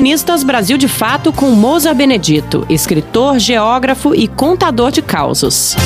Colunistas Brasil de Fato com Moza Benedito, escritor, geógrafo e contador de causos.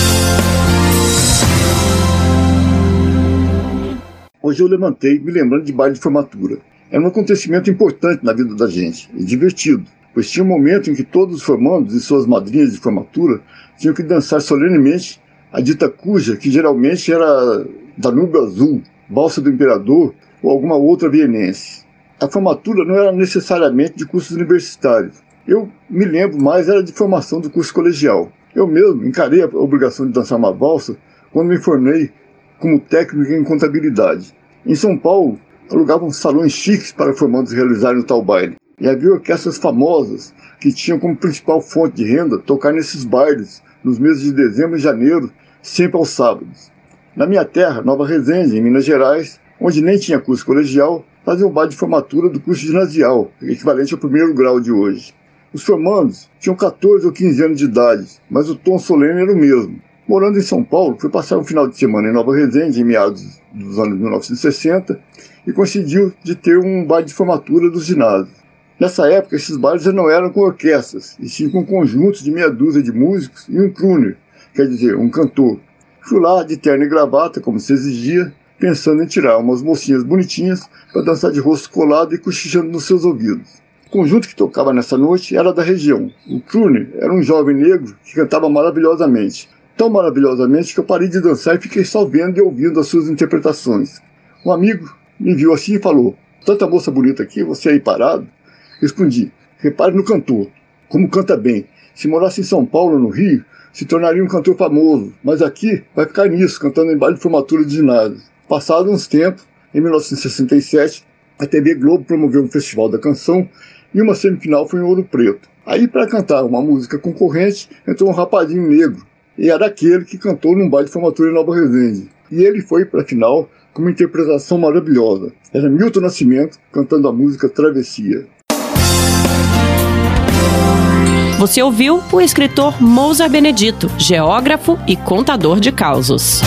Hoje eu levantei me lembrando de baile de formatura. Era um acontecimento importante na vida da gente e divertido, pois tinha um momento em que todos os formandos e suas madrinhas de formatura tinham que dançar solenemente a dita cuja, que geralmente era Danúbio Azul, Balsa do Imperador ou alguma outra vienense. A formatura não era necessariamente de cursos universitários. Eu me lembro mais era de formação do curso colegial. Eu mesmo encarei a obrigação de dançar uma valsa quando me formei como técnico em contabilidade. Em São Paulo, alugavam salões chiques para formandos realizarem o tal baile. E havia orquestras famosas que tinham como principal fonte de renda tocar nesses bailes nos meses de dezembro e janeiro, sempre aos sábados. Na minha terra, Nova Resende, em Minas Gerais, onde nem tinha curso colegial, fazia um baile de formatura do curso ginasial, equivalente ao primeiro grau de hoje. Os formandos tinham 14 ou 15 anos de idade, mas o tom solene era o mesmo. Morando em São Paulo, fui passar um final de semana em Nova Resende, em meados dos anos 1960, e coincidiu de ter um baile de formatura dos ginásios. Nessa época, esses bailes não eram com orquestras, e sim com conjuntos de meia dúzia de músicos e um crooner, quer dizer, um cantor. Fui lá de terno e gravata, como se exigia, pensando em tirar umas mocinhas bonitinhas para dançar de rosto colado e cochichando nos seus ouvidos. O conjunto que tocava nessa noite era da região. O crooner era um jovem negro que cantava maravilhosamente, tão maravilhosamente que eu parei de dançar e fiquei só vendo e ouvindo as suas interpretações. Um amigo me viu assim e falou: Tanta moça bonita aqui, você aí parado? Respondi: Repare no cantor, como canta bem. Se morasse em São Paulo no Rio, se tornaria um cantor famoso, mas aqui vai ficar nisso, cantando em baile de formatura de ginásio. Passado uns tempos, em 1967, a TV Globo promoveu um festival da canção e uma semifinal foi em Ouro Preto. Aí, para cantar uma música concorrente, entrou um rapazinho negro, e era aquele que cantou num baile de formatura em Nova Resende. E ele foi para a final com uma interpretação maravilhosa. Era Milton Nascimento cantando a música Travessia. Você ouviu o escritor Mousa Benedito, geógrafo e contador de causos.